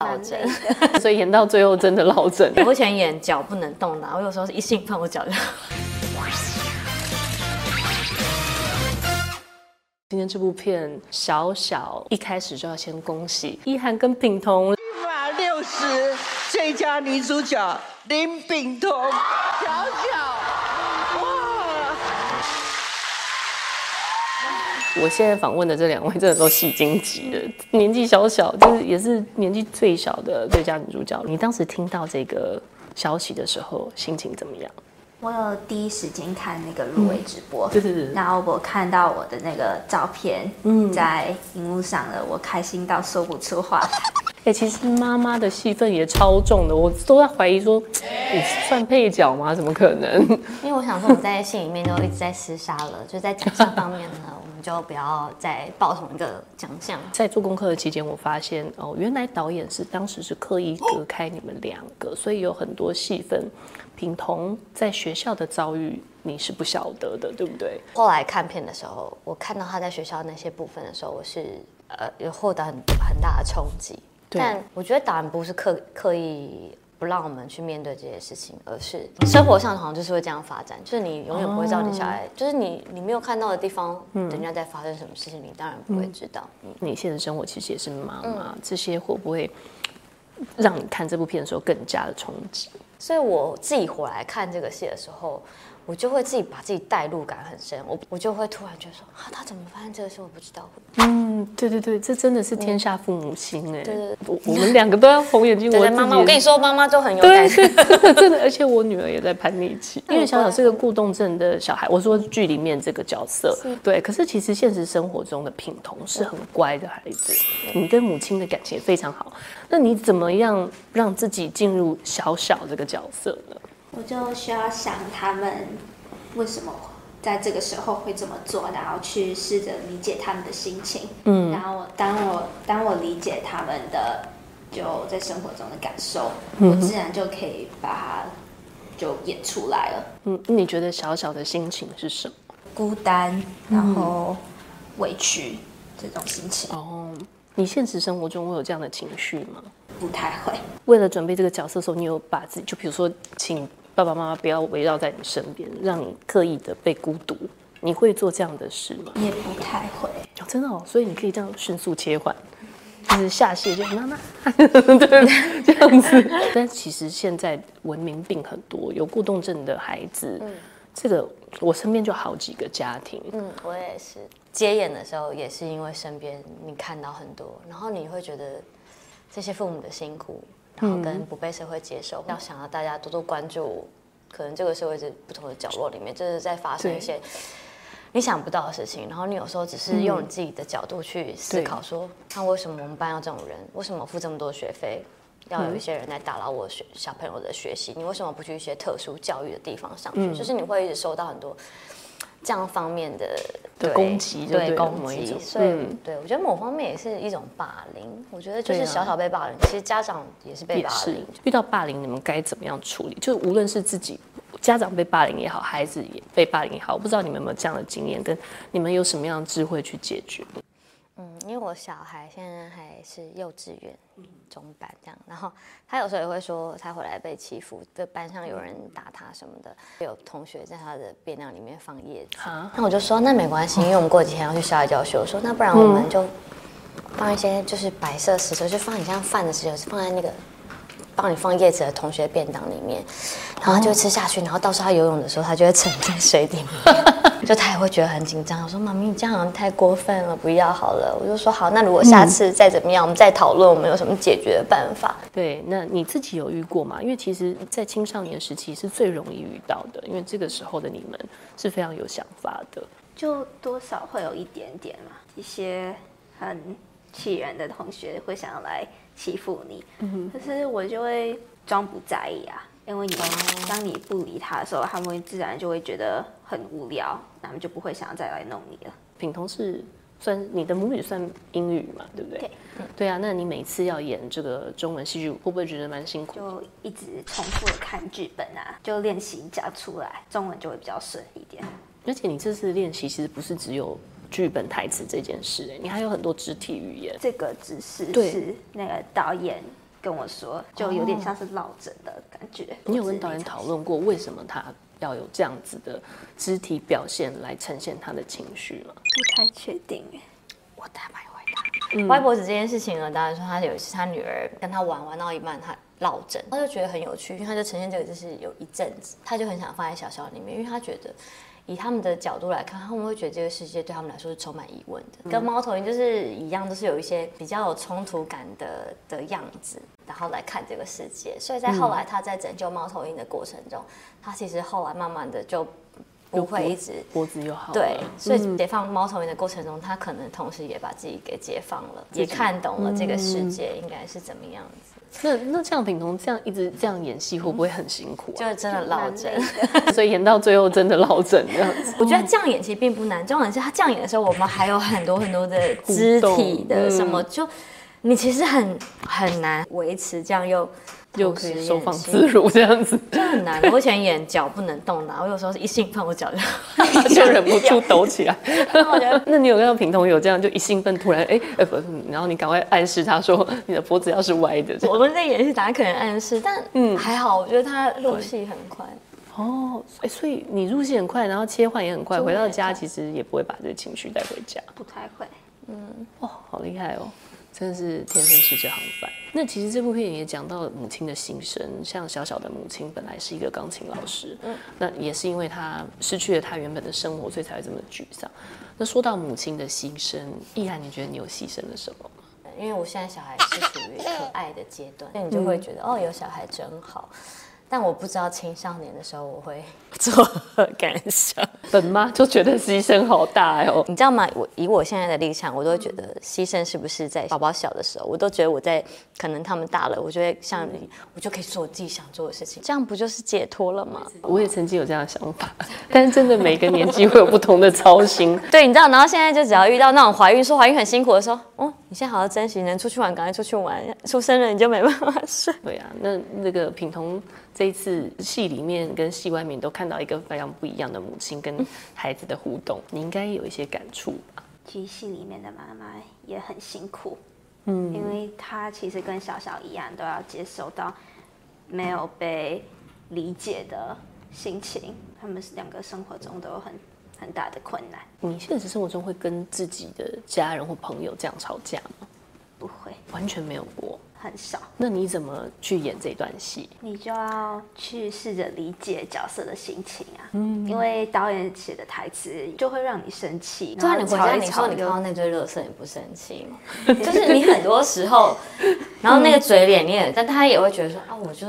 落枕，所以演到最后真的落枕。我以前演脚不能动的，我有时候是一兴奋我脚就。今天这部片小小一开始就要先恭喜一涵跟品彤，一马六十最佳女主角林品彤，小小，我现在访问的这两位真的都戏精级的，年纪小小，就是也是年纪最小的最佳女主角。你当时听到这个消息的时候，心情怎么样？我有第一时间看那个入围直播，对对对然后我看到我的那个照片，嗯，在荧幕上了，我开心到说不出话来。哎、其实妈妈的戏份也超重的，我都在怀疑说，你算配角吗？怎么可能？因为我想说，我们在戏里面都一直在厮杀了，就在奖项方面呢，就不要再报同一个奖项。在做功课的期间，我发现哦，原来导演是当时是刻意隔开你们两个，所以有很多戏份，品彤在学校的遭遇你是不晓得的，对不对？后来看片的时候，我看到他在学校那些部分的时候，我是呃有获得很很大的冲击。对但我觉得导演不是刻刻意不让我们去面对这些事情，而是生活上好像就是会这样发展，就是你永远不会知道你小孩，就是你你没有看到的地方，人家在发生什么事情，你当然不会知道。嗯。你现实生活其实也是妈妈，这些会不会让你看这部片的时候更加的冲击？所以我自己回来看这个戏的时候，我就会自己把自己代入感很深，我我就会突然觉得说，啊，他怎么发现这个事，我不知道。嗯，对对对，这真的是天下父母心哎、对对我我们两个都要红眼睛，我妈妈，我跟你说，妈妈都很有对感觉。对，真的真的，而且我女儿也在叛逆期，因为小小是个固动症的小孩。我说剧里面这个角色，对，可是其实现实生活中的品彤是很乖的孩子，你跟母亲的感情也非常好。那你怎么样让自己进入小小这个角色呢？我就需要想他们为什么在这个时候会这么做，然后去试着理解他们的心情。嗯，然后我当我当我理解他们的就在生活中的感受，我自然就可以把它就演出来了。嗯，你觉得小小的心情是什么？孤单，然后委屈这种心情哦，你现实生活中会有这样的情绪吗？不太会。为了准备这个角色的时候，你有把自己，就比如说，请爸爸妈妈不要围绕在你身边，让你刻意的被孤独，你会做这样的事吗？也不太会，哦，真的哦，所以你可以这样迅速切换，就是下线就妈妈，对，这样子。但其实现在文明病很多，有过动症的孩子，这个我身边就好几个家庭，嗯，我也是。接演的时候也是因为身边你看到很多，然后你会觉得这些父母的辛苦，然后跟不被社会接受，要想要大家多多关注，可能这个社会是不同的角落里面，就是在发生一些你想不到的事情，然后你有时候只是用你自己的角度去思考说，那为什么我们班要这种人？为什么付这么多学费？要有一些人来打扰我学小朋友的学习，你为什么不去一些特殊教育的地方上去？就是你会一直收到很多这样方面的攻击就对攻击，所以、嗯对我觉得某方面也是一种霸凌。我觉得就是小小被霸凌，其实家长也是被霸凌。遇到霸凌，你们该怎么样处理？就无论是自己家长被霸凌也好，孩子也被霸凌也好，我不知道你们有没有这样的经验，跟你们有什么样的智慧去解决？嗯，因为我小孩现在还是幼稚园中班这样，然后他有时候也会说他回来被欺负，对班上有人打他什么的，有同学在他的便当里面放叶子，啊，那我就说那没关系，因为我们过几天要去校外教学，我说那不然我们就放一些就是白色石头，就放你像饭的石头，放在那个帮你放叶子的同学便当里面，然后他就会吃下去，然后到时候他游泳的时候，他就会沉在水底面，就他也会觉得很紧张。我说妈咪，你这样好像太过分了，不要好了。我就说好，那如果下次再怎么样，我们再讨论我们有什么解决的办法。对，那你自己有遇过吗？因为其实，在青少年时期是最容易遇到的，因为这个时候的你们是非常有想法的。就多少会有一点点嘛，一些很气人的同学会想要来欺负你，可是我就会装不在意啊，因为你当你不理他的时候，他们会自然就会觉得很无聊，他们就不会想要再来弄你了。品彤是算你的母语算英语嘛，对不对？对，对啊。那你每次要演这个中文戏剧，会不会觉得蛮辛苦？就一直重复的看剧本啊，就练习讲出来，中文就会比较顺一点。而且你这次练习其实不是只有剧本台词这件事，哎，你还有很多肢体语言。这个只是是那个导演跟我说，就有点像是落枕的感觉。你有跟导演讨论过为什么他要有这样子的肢体表现来呈现他的情绪吗？不太确定哎。我太蛮回答。歪脖子这件事情呢，当然说他有一次他女儿跟他玩玩到一半，他落枕，他就觉得很有趣，因为他就呈现这个就是有一阵子，他就很想放在小小里面，因为他觉得。以他们的角度来看，他们会觉得这个世界对他们来说是充满疑问的，跟猫头鹰就是一样，都是有一些比较有冲突感的的样子，然后来看这个世界。所以在后来他在拯救猫头鹰的过程中，他其实后来慢慢的就不会一直脖子又好。对，所以解放猫头鹰的过程中，他可能同时也把自己给解放了，也看懂了这个世界应该是怎么样子。那那这样品彤这样一直这样演戏会不会很辛苦？就是真的落枕，所以演到最后真的落枕这样子。我觉得这样演其实并不难，重点是他这样演的时候，我们还有很多很多的 肢体的什么，就你其实很很难维持这样又。又可以收放自如这样子，就很难。我以前演脚不能动的，我有时候是一兴奋，我脚就 就忍不住 抖起来。那你有看到平同有这样，就一兴奋突然哎哎不，然后你赶快暗示他说你的脖子要是歪的。我们在演戏，大家可能暗示，但嗯还好，我觉得他入戏很快。哦，哎，所以你入戏很快，然后切换也很快，回到家其实也不会把这个情绪带回家。不太会。嗯，哦，好厉害哦。真的是天生吃这行饭。那其实这部片也讲到母亲的心声，像小小的母亲本来是一个钢琴老师，嗯，那也是因为她失去了她原本的生活，所以才会这么沮丧。那说到母亲的心声，易涵，你觉得你有牺牲了什么吗？因为我现在小孩是属于可爱的阶段，那你就会觉得哦，有小孩真好。但我不知道青少年的时候我会 作何感想，本妈就觉得牺牲好大哦。你知道吗？我以我现在的立场，我都会觉得牺牲是不是在宝宝小的时候，我都觉得我在可能他们大了，我就会像你，我就可以做我自己想做的事情，这样不就是解脱了吗？我也曾经有这样的想法，但是真的每个年纪会有不同的操心。对，你知道，然后现在就只要遇到那种怀孕说怀孕很辛苦的时候，哦，你现在好好珍惜，能出去玩赶快出去玩，出生了你就没办法睡。对啊，那那个品彤。这一次戏里面跟戏外面都看到一个非常不一样的母亲跟 孩子的互动，你应该有一些感触吧？其实戏里面的妈妈也很辛苦，嗯，因为她其实跟小小一样，都要接受到没有被理解的心情，他们两个生活中都有很很大的困难。你现实生活中会跟自己的家人或朋友这样吵架吗？不会，完全没有过。很少，那你怎么去演这段戏？你就要去试着理解角色的心情啊，嗯，因为导演写的台词就会让你生气。就算你回家，你说你看到那堆乐色，你不生气吗？就是你很多时候，然后那个嘴脸，你也，但他也会觉得说啊，我就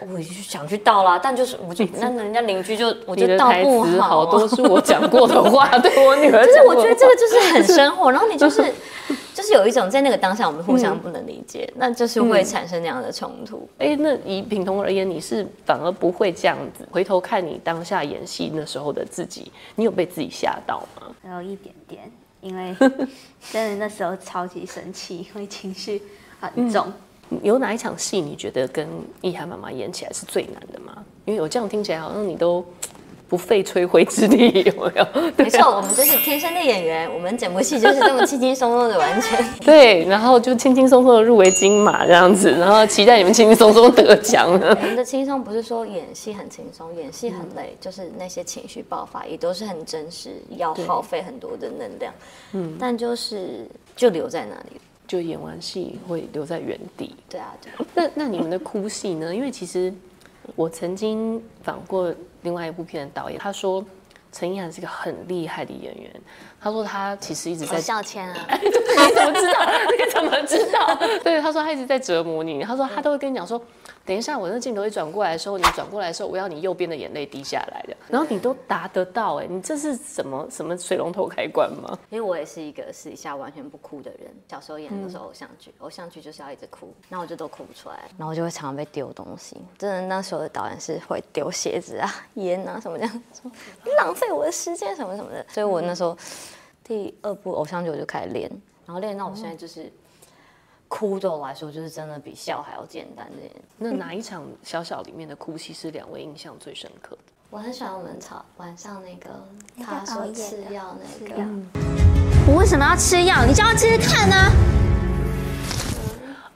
我就想去倒啦，但就是我就 那人家邻居就我觉得倒不好，好多是我讲过的话，对我女儿。就是我觉得这个就是很生活，然后你就是。就是有一种在那个当下，我们互相不能理解，那就是会产生那样的冲突。哎，那以品彤而言，你是反而不会这样子。回头看你当下演戏那时候的自己，你有被自己吓到吗？有一点点，因为真的那时候超级生气，因为情绪很重。有哪一场戏你觉得跟易涵妈妈演起来是最难的吗？因为我这样听起来好像你都。不费吹灰之力，有没有？没错，我们就是天生的演员，我们整部戏就是这么轻轻松松的完成。对，然后就轻轻松松的入围金马这样子，然后期待你们轻轻松松得奖。我们的轻松不是说演戏很轻松，演戏很累，就是那些情绪爆发也都是很真实，要耗费很多的能量。嗯，但就是就留在那里，就演完戏会留在原地。对啊，对。那那你们的哭戏呢？因为其实我曾经访过。另外一部片的导演，他说陈意涵是一个很厉害的演员。他说他其实一直在笑谦啊，你怎么知道？你怎么知道？对，他说他一直在折磨你。他说他都会跟你讲说。等一下，我那镜头一转过来的时候，你转过来的时候，我要你右边的眼泪滴下来的，然后你都达得到，哎，你这是什么什么水龙头开关吗？因为我也是一个私底下完全不哭的人，小时候演的是偶像剧，偶像剧就是要一直哭，那我就都哭不出来，然后我就会常常被丢东西，真的那时候的导演是会丢鞋子啊、烟啊什么这样，说浪费我的时间什么什么的，所以我那时候第二部偶像剧我就开始练，然后练到我现在就是。哭对我来说就是真的比笑还要简单的。那哪一场小小里面的哭戏是两位印象最深刻的？我很喜欢我们吵晚上那个他说吃药那个。我为什么要吃药？你叫他吃吃看呢？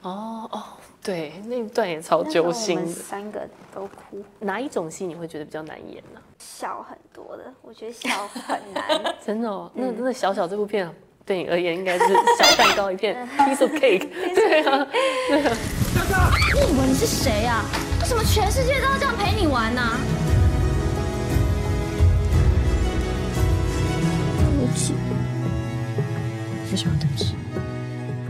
哦哦，对，那一段也超揪心我们的。三个都哭，哪一种戏你会觉得比较难演呢、笑很多的，我觉得笑很难。真的哦，那那小小这部片对你而言应该是小蛋糕一片，piece of cake。对啊，对啊你以为你是谁啊？为什么全世界都要这样陪你玩呢、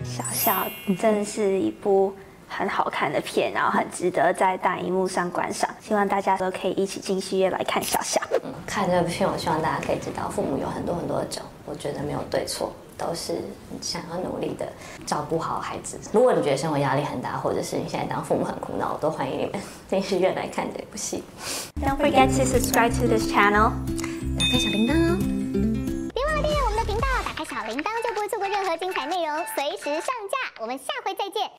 小笑真的是一部很好看的片，然后很值得在大荧幕上观赏。希望大家都可以一起进戏院来看小笑。看这部片，我希望大家可以知道，父母有很多很多的种，我觉得没有对错，都是想要努力的照顾好孩子。如果你觉得生活压力很大，或者是你现在当父母很苦恼，我都欢迎你们进戏院来看这部戏。Don't forget to subscribe to this channel. 打开小铃铛哦。别忘了订阅我们的频道，打开小铃铛就不会错过任何精彩内容，随时上架。我们下回再见，